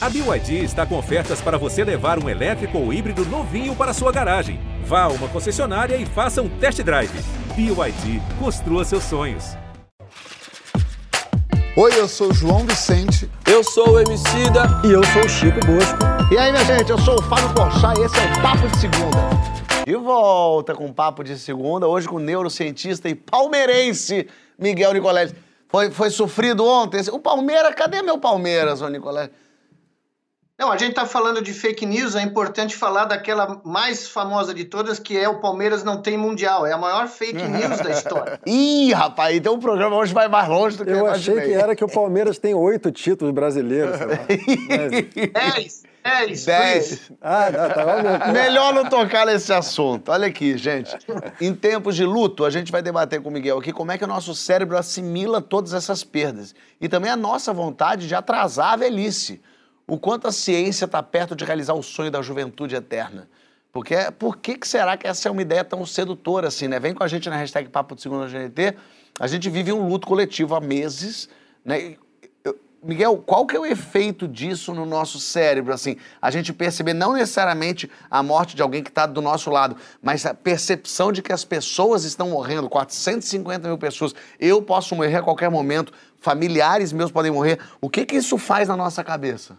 A BYD está com ofertas para você levar um elétrico ou híbrido novinho para sua garagem. Vá a uma concessionária e faça um test drive. BYD, construa seus sonhos. Oi, eu sou o João Vicente. Eu sou o Emicida. E eu sou o Chico Bosco. E aí, minha gente, eu sou o Fábio Porchat e esse é o Papo de Segunda. De volta com o Papo de Segunda, hoje com o neurocientista e palmeirense Miguel Nicoleles. Foi, foi sofrido ontem? O Palmeiras, cadê meu Palmeiras, ô Nicoleles? Não, a gente está falando de fake news, é importante falar daquela mais famosa de todas, que é o Palmeiras não tem mundial. É a maior fake news da história. Ih, rapaz, então o programa hoje vai mais longe do que eu Eu achei que era que o Palmeiras tem oito títulos brasileiros. sei lá. Mas- Dez, dez, Dez. Ah, tá, tá, vamos- Melhor não tocar nesse assunto. Olha aqui, gente. Em tempos de luto, a gente vai debater com o Miguel aqui como é que o nosso cérebro assimila todas essas perdas. E também a nossa vontade de atrasar a velhice. O quanto a ciência está perto de realizar o sonho da juventude eterna. Porque por que, que será que essa é uma ideia tão sedutora assim, né? Vem com a gente na hashtag Papo de Segunda GNT. A gente vive um luto coletivo há meses, né? Miguel, qual que é o efeito disso no nosso cérebro, assim? A gente perceber não necessariamente a morte de alguém que está do nosso lado, mas a percepção de que as pessoas estão morrendo, 450 mil pessoas, eu posso morrer a qualquer momento, familiares meus podem morrer. O que que isso faz na nossa cabeça?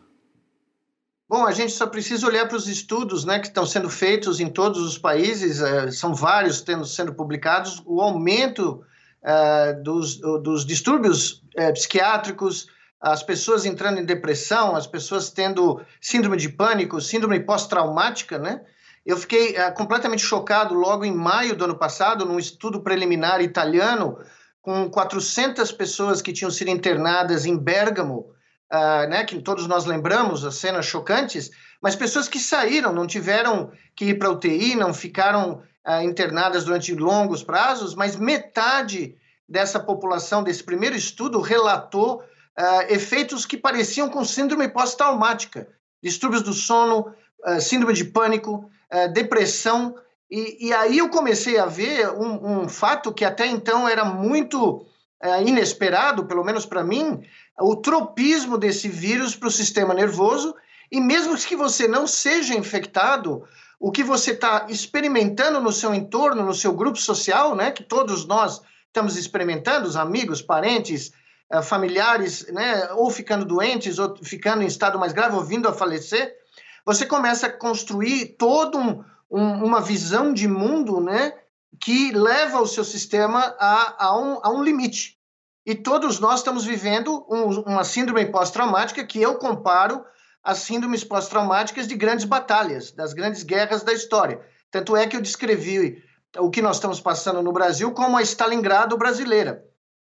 Bom, a gente só precisa olhar para os estudos né, que estão sendo feitos em todos os países, eh, são vários tendo, sendo publicados, o aumento eh, dos, dos distúrbios eh, psiquiátricos, as pessoas entrando em depressão, as pessoas tendo síndrome de pânico, síndrome pós-traumática, né? Eu fiquei completamente chocado logo em maio do ano passado, num estudo preliminar italiano, com 400 pessoas que tinham sido internadas em Bergamo, ah, né, que todos nós lembramos, as cenas chocantes, mas pessoas que saíram, não tiveram que ir para UTI, não ficaram ah, internadas durante longos prazos, mas metade dessa população, desse primeiro estudo, relatou ah, efeitos que pareciam com síndrome pós-traumática, distúrbios do sono, síndrome de pânico, depressão, e, e aí eu comecei a ver um, um fato que até então era muito ah, inesperado, pelo menos para mim, o tropismo desse vírus para o sistema nervoso, e mesmo que você não seja infectado, o que você está experimentando no seu entorno, no seu grupo social, né, que todos nós estamos experimentando, os amigos, parentes, eh, familiares, né, ou ficando doentes, ou ficando em estado mais grave, ou vindo a falecer, você começa a construir toda um, um, uma visão de mundo né, que leva o seu sistema a, a, um, a um limite. E todos nós estamos vivendo um, uma síndrome pós-traumática que eu comparo às síndromes pós-traumáticas de grandes batalhas, das grandes guerras da história. Tanto é que eu descrevi o que nós estamos passando no Brasil como a Stalingrado brasileira.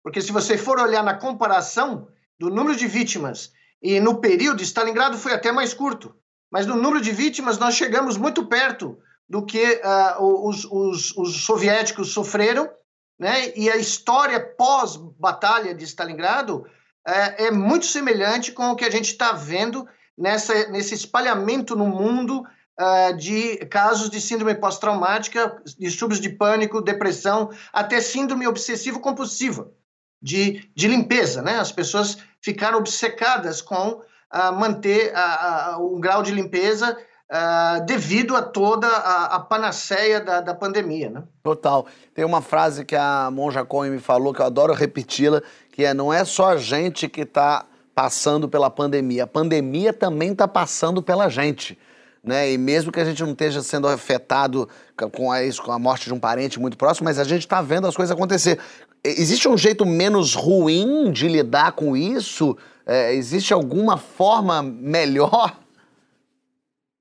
Porque se você for olhar na comparação do número de vítimas e no período, Stalingrado foi até mais curto, mas no número de vítimas nós chegamos muito perto do que uh, os, os, os soviéticos sofreram né? E a história pós-batalha de Stalingrado é, é, muito semelhante com o que a gente está vendo nessa, nesse espalhamento no mundo uh, de casos de síndrome pós-traumática, distúrbios de pânico, depressão, até síndrome obsessivo-compulsiva, de, de limpeza. Né? As pessoas ficaram obcecadas com uh, manter um grau de limpeza Uh, devido a toda a, a panaceia da, da, pandemia, né? Total. Tem uma frase que a Monja Cohen me falou, que eu adoro repeti-la, que é, não é só a gente que está passando pela pandemia, a pandemia também está passando pela gente. Né? E mesmo que a gente não esteja sendo afetado com a, com a morte de um parente muito próximo, mas a gente está vendo as coisas acontecer. Existe um jeito menos ruim de lidar com isso? É, existe alguma forma melhor?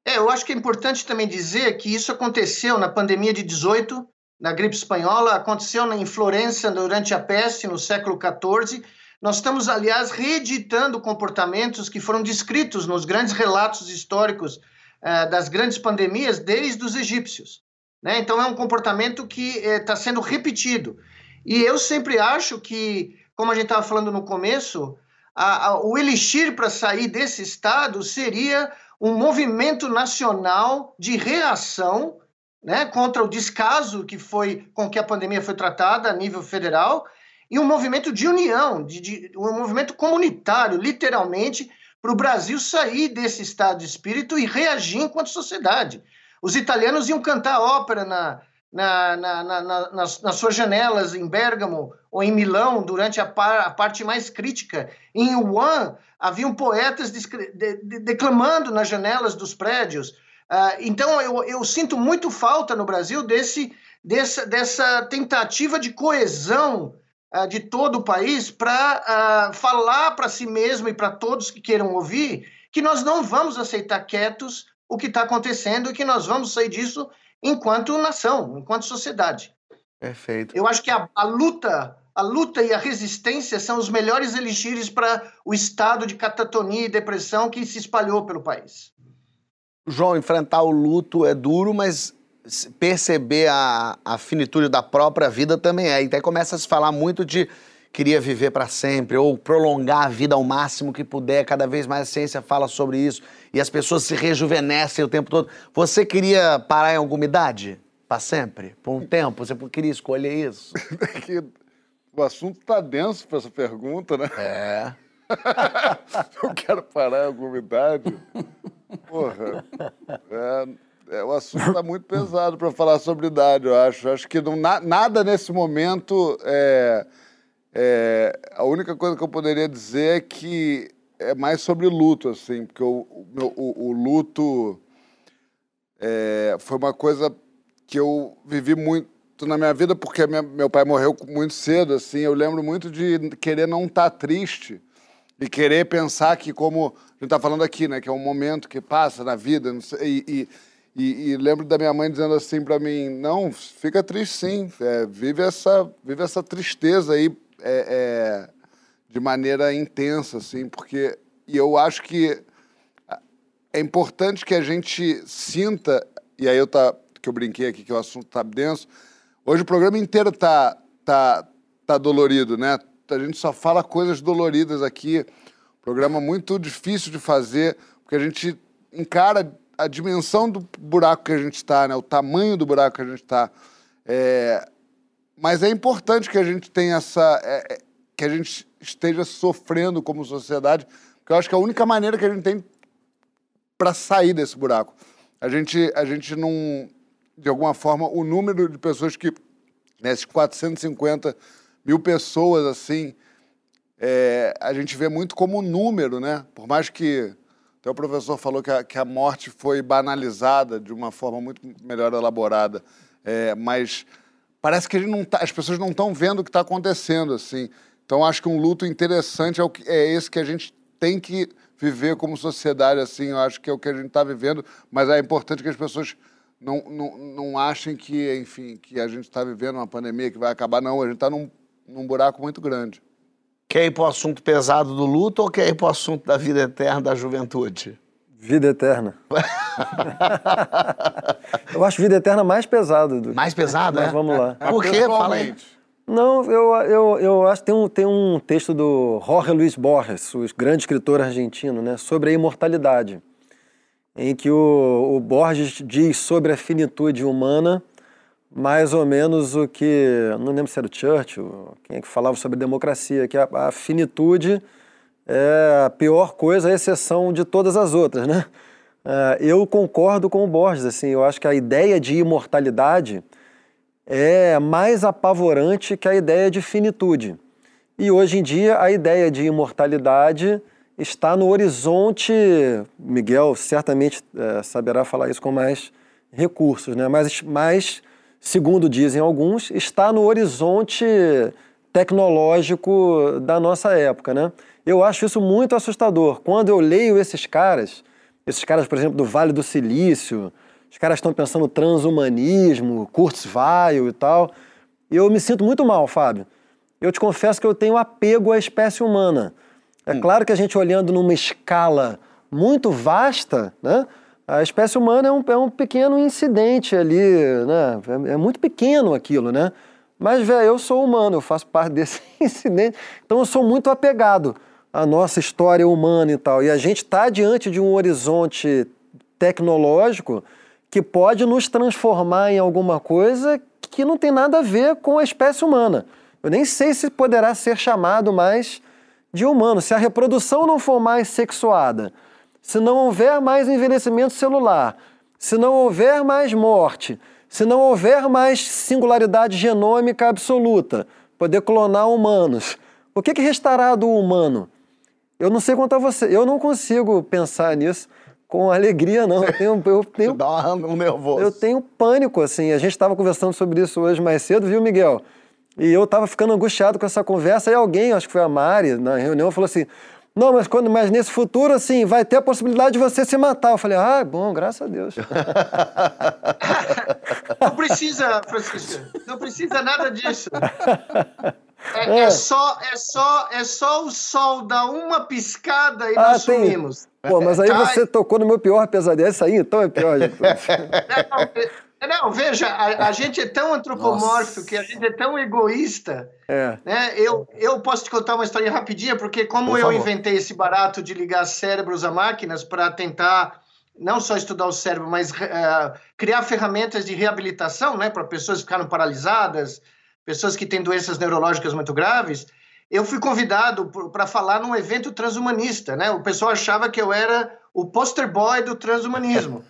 É, eu acho que é importante também dizer que isso aconteceu na pandemia de 18, na gripe espanhola, aconteceu em Florença durante a peste, no século XIV. Nós estamos, aliás, reeditando comportamentos que foram descritos nos grandes relatos históricos uh, das grandes pandemias desde os egípcios. Né? Então, é um comportamento que está eh, sendo repetido. E eu sempre acho que, como a gente estava falando no começo, a, a, o elixir para sair desse estado seria um movimento nacional de reação né, contra o descaso que foi com que a pandemia foi tratada a nível federal e um movimento de união, de, de, um movimento comunitário, literalmente, para o Brasil sair desse estado de espírito e reagir enquanto sociedade. Os italianos iam cantar ópera na, na, na, na, nas, nas, suas janelas em Bergamo ou em Milão durante a, par, a parte mais crítica. Em Wuhan, haviam poetas de, de, declamando nas janelas dos prédios. Uh, então, eu, eu, sinto muito falta no Brasil desse, dessa, dessa tentativa de coesão uh, de todo o país para uh, ah, falar para si mesmo e para todos que queiram ouvir que nós não vamos aceitar quietos o que está acontecendo e que nós vamos sair disso enquanto nação, enquanto sociedade. Perfeito. Eu acho que a, a luta, a luta e a resistência são os melhores elixires para o estado de catatonia e depressão que se espalhou pelo país. João, enfrentar o luto é duro, mas perceber a, a finitude da própria vida também é. Então começa a se falar muito de queria viver para sempre ou prolongar a vida ao máximo que puder. Cada vez mais a ciência fala sobre isso e as pessoas se rejuvenescem o tempo todo. Você queria parar em alguma idade? Para sempre? Por um tempo? Você queria escolher isso? o assunto está denso para essa pergunta, né? É. Eu quero parar em alguma idade. Porra. É, é, o assunto está muito pesado para falar sobre idade, eu acho. Acho que não, na, nada nesse momento. É, é, a única coisa que eu poderia dizer é que é mais sobre luto, assim, porque o, o, o luto é, foi uma coisa que eu vivi muito na minha vida, porque minha, meu pai morreu muito cedo, assim, eu lembro muito de querer não estar tá triste e querer pensar que, como a gente está falando aqui, né, que é um momento que passa na vida, sei, e, e, e, lembro da minha mãe dizendo assim para mim, não, fica triste sim, é, vive, essa, vive essa tristeza aí é, é de maneira intensa, assim, porque e eu acho que é importante que a gente sinta, e aí eu tá, que eu brinquei aqui que o assunto tá denso, hoje o programa inteiro tá, tá, tá dolorido, né? A gente só fala coisas doloridas aqui, programa muito difícil de fazer, porque a gente encara a dimensão do buraco que a gente está, né? o tamanho do buraco que a gente está. É... Mas é importante que a gente tenha essa. É, é que a gente esteja sofrendo como sociedade, porque eu acho que é a única maneira que a gente tem para sair desse buraco. A gente, a gente não. De alguma forma, o número de pessoas que. Nesses 450 mil pessoas, assim. É, a gente vê muito como número, né? Por mais que até o professor falou que a, que a morte foi banalizada de uma forma muito melhor elaborada, é, mas parece que tá, as pessoas não estão vendo o que está acontecendo, assim. Então, acho que um luto interessante é, o que, é esse que a gente tem que viver como sociedade, assim. Eu acho que é o que a gente está vivendo, mas é importante que as pessoas não, não, não achem que, enfim, que a gente está vivendo uma pandemia que vai acabar. Não, a gente está num, num buraco muito grande. Quer ir para o assunto pesado do luto ou quer ir para o assunto da vida eterna da juventude? Vida eterna. eu acho vida eterna mais pesado. Do... Mais pesado, Mas é? vamos lá. Por quê? Fala aí. Não, eu, eu, eu acho que tem um, tem um texto do Jorge Luiz Borges, o grande escritor argentino, né, sobre a imortalidade, em que o, o Borges diz sobre a finitude humana mais ou menos o que, não lembro se era o Churchill, quem é que falava sobre democracia, que a, a finitude é a pior coisa, a exceção de todas as outras, né? É, eu concordo com o Borges, assim, eu acho que a ideia de imortalidade é mais apavorante que a ideia de finitude. E hoje em dia a ideia de imortalidade está no horizonte, Miguel certamente é, saberá falar isso com mais recursos, né? mas mais segundo dizem alguns, está no horizonte tecnológico da nossa época, né? Eu acho isso muito assustador. Quando eu leio esses caras, esses caras, por exemplo, do Vale do Silício, os caras estão pensando transhumanismo, Kurzweil e tal, eu me sinto muito mal, Fábio. Eu te confesso que eu tenho apego à espécie humana. É hum. claro que a gente olhando numa escala muito vasta, né? A espécie humana é um, é um pequeno incidente ali, né? É, é muito pequeno aquilo, né? Mas, velho, eu sou humano, eu faço parte desse incidente, então eu sou muito apegado à nossa história humana e tal. E a gente está diante de um horizonte tecnológico que pode nos transformar em alguma coisa que não tem nada a ver com a espécie humana. Eu nem sei se poderá ser chamado mais de humano. Se a reprodução não for mais sexuada, se não houver mais envelhecimento celular, se não houver mais morte, se não houver mais singularidade genômica absoluta, poder clonar humanos, o que, que restará do humano? Eu não sei quanto a você, eu não consigo pensar nisso com alegria, não. Eu tenho, eu tenho, Dá um nervoso. eu tenho pânico, assim. A gente estava conversando sobre isso hoje mais cedo, viu, Miguel? E eu estava ficando angustiado com essa conversa, e alguém, acho que foi a Mari, na reunião, falou assim: não, mas, quando, mas nesse futuro, assim, vai ter a possibilidade de você se matar. Eu falei, ah, bom, graças a Deus. Não precisa, Francisco, não precisa nada disso. É, é só, é, só, é só o sol dar uma piscada e Ah, nós tem- sumimos. Pô, mas aí Tá. você tocou no meu pior pesadelo. Isso aí, então, é pior todos. Não, é- não, veja, a, a gente é tão antropomórfico, que a gente é tão egoísta, É. né? Eu, eu posso te contar uma história rapidinha, porque como Por eu inventei esse barato de ligar cérebros a máquinas para tentar não só estudar o cérebro, mas eh, criar ferramentas de reabilitação, né, para pessoas que ficaram paralisadas, pessoas que têm doenças neurológicas muito graves, eu fui convidado para falar num evento transhumanista, né? O pessoal achava que eu era o poster boy do transhumanismo.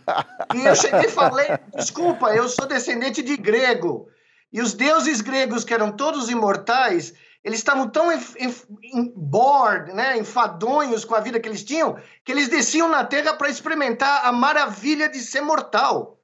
E eu cheguei e falei, desculpa, eu sou descendente de grego. E os deuses gregos, que eram todos imortais, eles estavam tão enf- em- bored, né, enfadonhos com a vida que eles tinham, que eles desciam na Terra para experimentar a maravilha de ser mortal.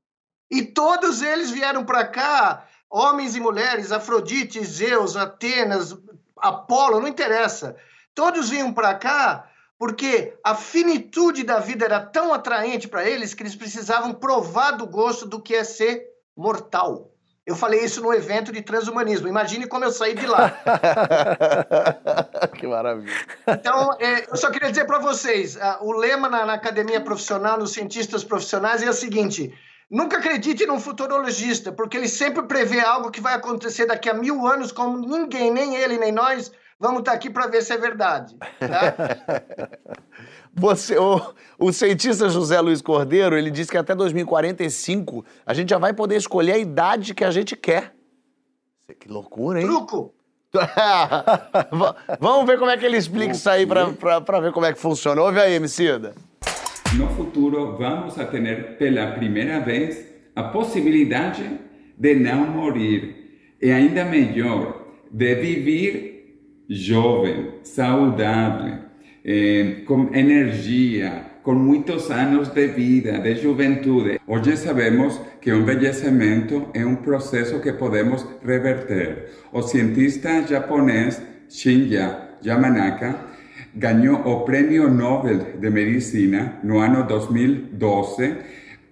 E todos eles vieram para cá, homens e mulheres, Afrodite, Zeus, Atenas, Apolo, não interessa. Todos vinham para cá porque a finitude da vida era tão atraente para eles que eles precisavam provar do gosto do que é ser mortal. Eu falei isso no evento de transhumanismo. Imagine como eu saí de lá. que maravilha. Então, é, eu só queria dizer para vocês: ah, o lema na, na academia profissional, nos cientistas profissionais, é o seguinte: nunca acredite num futurologista, porque ele sempre prevê algo que vai acontecer daqui a mil anos, como ninguém, nem ele, nem nós, vamos estar aqui para ver se é verdade. Tá? Você, o, o cientista José Luiz Cordeiro, ele disse que até 2045 a gente já vai poder escolher a idade que a gente quer. Que loucura, hein? Truco. Va- Vamos ver como é que ele explica isso aí pra ver como é que funciona. Ouve aí, Emicida. No futuro, vamos a ter pela primeira vez a possibilidade de não morrer e ainda melhor, de viver jovem, saudável, eh, com energia, com muitos anos de vida, de juventude. Hoje sabemos que o envelhecimento é um processo que podemos reverter. O cientista japonês Shinya Yamanaka ganhou o Prêmio Nobel de Medicina no ano 2012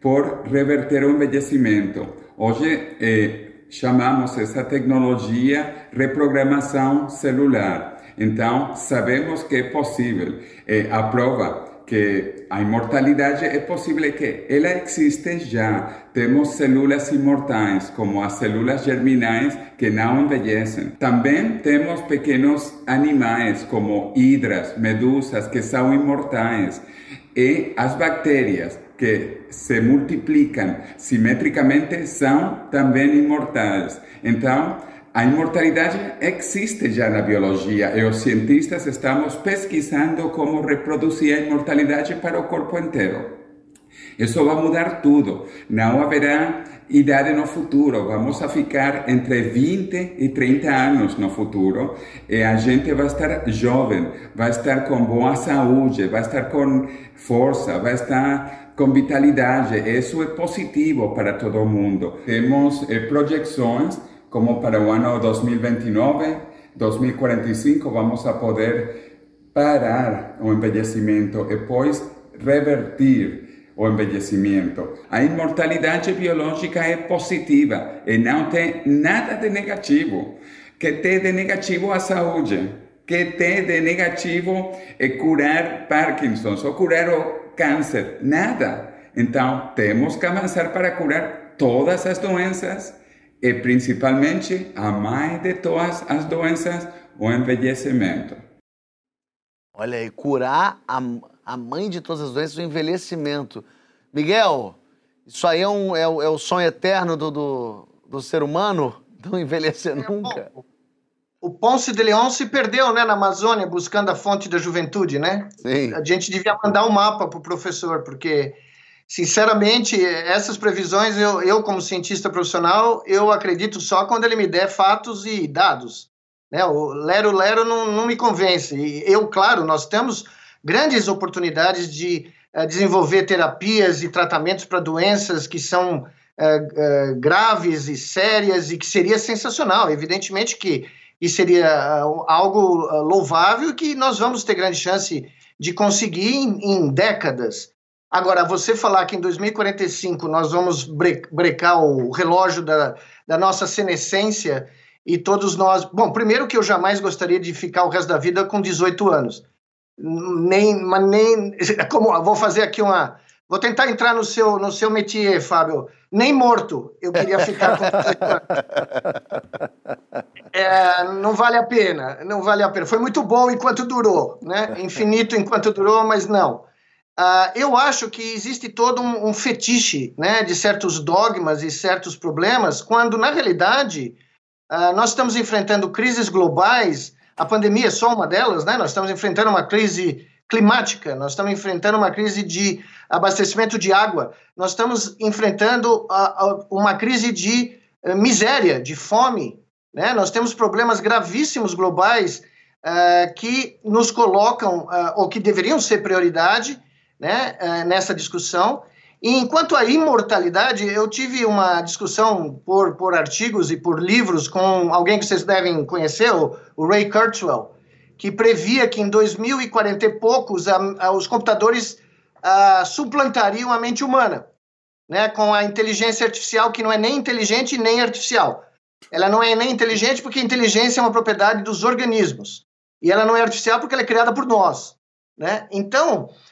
por reverter o envelhecimento. Hoje eh, chamamos essa tecnologia reprogramação celular. Então, sabemos que é possível. Eh, a prova que a imortalidade é possível que ela existe já. Temos células imortais, como as células germinais que não envelhecem. Também temos pequenos animais, como hidras, medusas, que são imortais. E as bactérias, que se multiplicam simetricamente, são também imortais. Então, a imortalidade existe já na biologia e os cientistas estamos pesquisando como reproduzir a imortalidade para o corpo inteiro. Isso vai mudar tudo. Não haverá idade no futuro. Vamos a ficar entre 20 e 30 anos no futuro. E a gente vai estar jovem, vai estar com boa saúde, vai estar com força, vai estar com vitalidade. Isso é positivo para todo mundo. Temos eh, projeções como para o ano 2029, 2045, vamos a poder parar o envelhecimento e depois revertir o envelhecimento. A imortalidade biológica é positiva e não tem nada de negativo. Que tem de negativo a saúde, que tem de negativo é curar Parkinson ou curar o câncer, nada. Então, temos que avançar para curar todas as doenças e principalmente a mãe de todas as doenças, o envelhecimento. Olha aí, curar a, a mãe de todas as doenças, o envelhecimento. Miguel, isso aí é, um, é, o- é o sonho eterno do, do, do ser humano? Não envelhecer nunca? Bom, o Ponce de León se perdeu né, na Amazônia buscando a fonte da juventude, né? Sim. A gente devia mandar um mapa para o professor, porque, sinceramente, essas previsões, eu, eu, como cientista profissional, eu acredito só quando ele me der fatos e dados. Né? O lero-lero não, não me convence. E eu, claro, nós temos grandes oportunidades de uh, desenvolver terapias e tratamentos para doenças que são uh, uh, graves e sérias e que seria sensacional. Evidentemente que isso seria algo louvável e que nós vamos ter grande chance de conseguir em, em décadas. Agora, você falar que em 2045 nós vamos brecar o relógio da, da nossa senescência e todos nós. Bom, primeiro que eu jamais gostaria de ficar o resto da vida com 18 anos. Nem, mas nem. Como, vou fazer aqui uma. Vou tentar entrar no seu, no seu métier, Fábio. Nem morto eu queria ficar com 18 anos. É, não vale a pena, não vale a pena. Foi muito bom enquanto durou, né? Infinito enquanto durou, mas não. Uh, eu acho que existe todo um, um, fetiche né, de certos dogmas e certos problemas, quando, na realidade, Uh, nós estamos enfrentando crises globais, a pandemia é só uma delas, né? Nós estamos enfrentando uma crise climática, nós estamos enfrentando uma crise de abastecimento de água, nós estamos enfrentando uh, uh, uma crise de eh, miséria, de fome, né? Nós temos problemas gravíssimos globais que nos colocam, ou que deveriam ser prioridade, né, eh, nessa discussão, e enquanto à imortalidade, eu tive uma discussão por, por artigos e por livros com alguém que vocês devem conhecer, o, o Ray Kurzweil, que previa que em 2040 e poucos a, a, os computadores a, suplantariam a mente humana, né, com a inteligência artificial que não é nem inteligente nem artificial. Ela não é nem inteligente porque inteligência é uma propriedade dos organismos. E ela não é artificial porque ela é criada por nós. Né? Então, ah,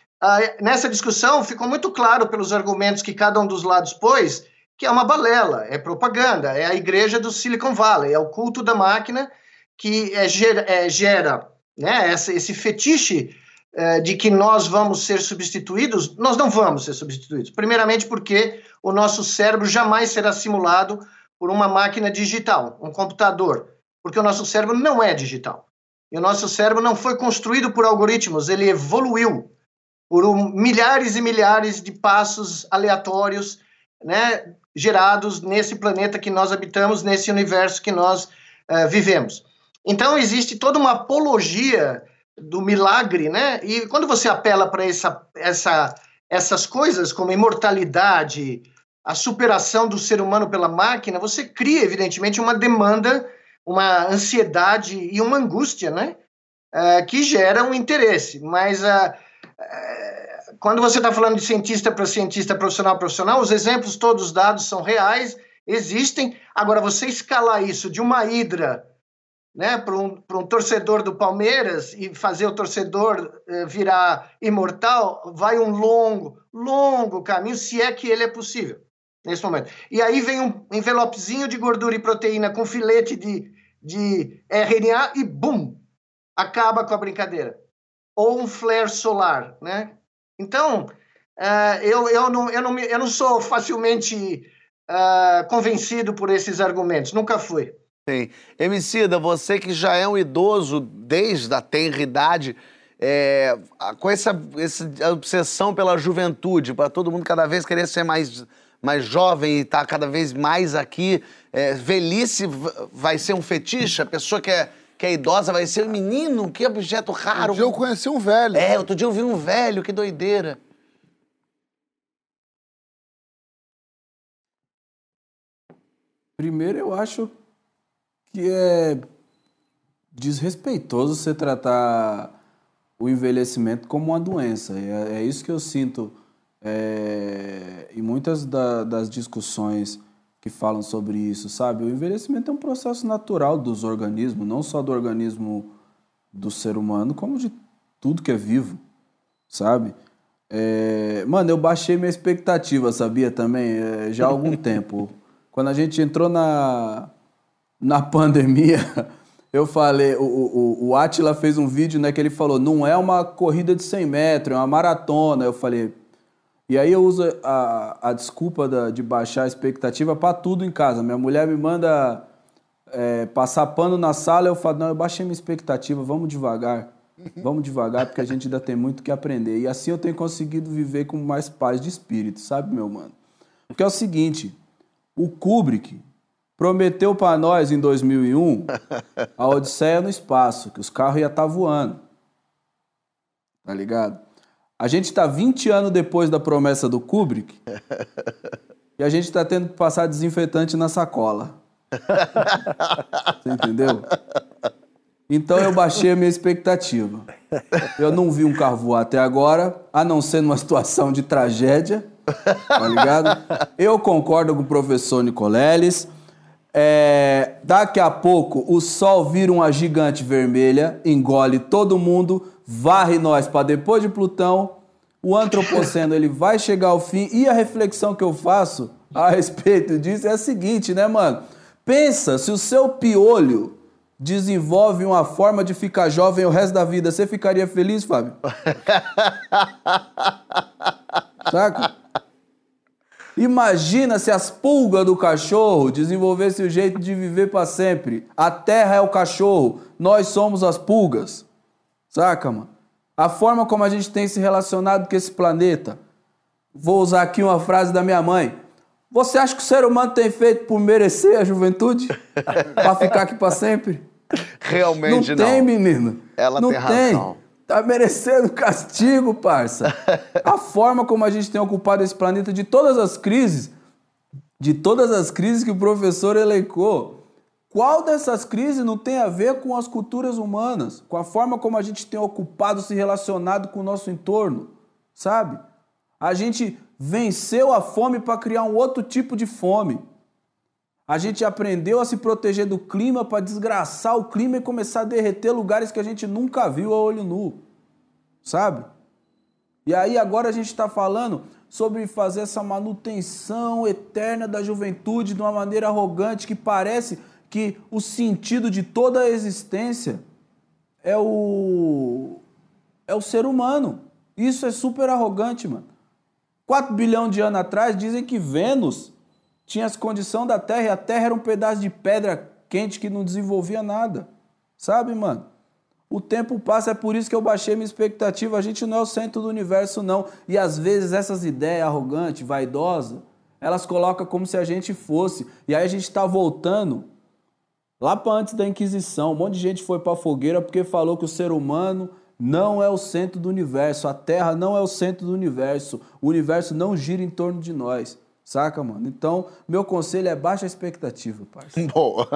nessa discussão ficou muito claro pelos argumentos que cada um dos lados pôs que é uma balela, é propaganda, é a igreja do Silicon Valley, é o culto da máquina que é, gera, é, gera né, essa, esse fetiche é, de que nós vamos ser substituídos. Nós não vamos ser substituídos. Primeiramente porque o nosso cérebro jamais será simulado por uma máquina digital, um computador, porque o nosso cérebro não é digital. E o nosso cérebro não foi construído por algoritmos, ele evoluiu por um, milhares e milhares de passos aleatórios, né, gerados nesse planeta que nós habitamos, nesse universo que nós uh, vivemos. Então existe toda uma apologia do milagre, né? E quando você apela para essa, essa, essas coisas como imortalidade, a superação do ser humano pela máquina, você cria evidentemente uma demanda, uma ansiedade e uma angústia, né? Uh, que gera um interesse. Mas uh, quando você está falando de cientista para cientista, profissional profissional, os exemplos todos dados são reais, existem. Agora, você escalar isso de uma hidra né, para um, um torcedor do Palmeiras e fazer o torcedor eh, virar imortal, vai um longo, longo caminho, se é que ele é possível nesse momento. E aí vem um envelopezinho de gordura e proteína com filete de, de RNA e bum, acaba com a brincadeira ou um flare solar, né? Então, uh, eu, eu, não, eu, não, eu não sou facilmente uh, convencido por esses argumentos, nunca fui. Sim. Emicida, você que já é um idoso desde a tenra idade, é, com essa, essa obsessão pela juventude, para todo mundo cada vez querer ser mais, mais jovem e estar tá cada vez mais aqui, é, velhice vai ser um fetiche? A pessoa que é que é idosa vai ser um menino, que objeto raro. Um dia eu conheci um velho. É, outro dia eu vi um velho, que doideira. Primeiro, eu acho que é desrespeitoso você tratar o envelhecimento como uma doença. É, é isso que eu sinto é, em muitas da, das discussões que falam sobre isso, sabe? O envelhecimento é um processo natural dos organismos, não só do organismo do ser humano, como de tudo que é vivo, sabe? É... Mano, eu baixei minha expectativa, sabia também? É, já há algum tempo. Quando a gente entrou na, na pandemia, eu falei, o, o, o Atila fez um vídeo né, que ele falou, não é uma corrida de 100 metros, é uma maratona. Eu falei, e aí eu uso a, a desculpa da, de baixar a expectativa para tudo em casa. Minha mulher me manda é, passar pano na sala, eu falo, não, eu baixei minha expectativa, vamos devagar. Vamos devagar, porque a gente ainda tem muito que aprender. E assim eu tenho conseguido viver com mais paz de espírito, sabe, meu mano? Porque é o seguinte, o Kubrick prometeu para nós em 2001 a Odisseia no espaço, que os carros iam estar voando. Tá ligado? A gente está 20 anos depois da promessa do Kubrick e a gente está tendo que passar desinfetante na sacola. Você entendeu? Então eu baixei a minha expectativa. Eu não vi um carro voar até agora, a não ser numa situação de tragédia, tá ligado? Eu concordo com o professor Nicoleles. É, daqui a pouco o sol vira uma gigante vermelha, engole todo mundo, varre nós para depois de Plutão. O antropoceno ele vai chegar ao fim e a reflexão que eu faço a respeito disso é a seguinte, né, mano? Pensa se o seu piolho desenvolve uma forma de ficar jovem o resto da vida, você ficaria feliz, Fábio? Saca? Imagina se as pulgas do cachorro desenvolvessem o jeito de viver para sempre. A terra é o cachorro, nós somos as pulgas. Saca, mano? A forma como a gente tem se relacionado com esse planeta. Vou usar aqui uma frase da minha mãe. Você acha que o ser humano tem feito por merecer a juventude? para ficar aqui para sempre? Realmente não. Não tem, menino. Ela não tem razão. Tá merecendo castigo, parça. A forma como a gente tem ocupado esse planeta de todas as crises, de todas as crises que o professor elencou, qual dessas crises não tem a ver com as culturas humanas, com a forma como a gente tem ocupado, se relacionado com o nosso entorno, sabe? A gente venceu a fome para criar um outro tipo de fome. A gente aprendeu a se proteger do clima para desgraçar o clima e começar a derreter lugares que a gente nunca viu a olho nu. Sabe? E aí agora a gente está falando sobre fazer essa manutenção eterna da juventude de uma maneira arrogante que parece que o sentido de toda a existência é o é o ser humano. Isso é super arrogante, mano. 4 bilhões de anos atrás, dizem que Vênus tinha as condições da Terra e a Terra era um pedaço de pedra quente que não desenvolvia nada. Sabe, mano? O tempo passa, é por isso que eu baixei minha expectativa. A gente não é o centro do universo, não. E às vezes essas ideias arrogantes, vaidosas, elas colocam como se a gente fosse. E aí a gente está voltando lá para antes da Inquisição. Um monte de gente foi para a fogueira porque falou que o ser humano não é o centro do universo, a Terra não é o centro do universo, o universo não gira em torno de nós, saca, mano? Então, meu conselho é baixa expectativa, parceiro. Boa.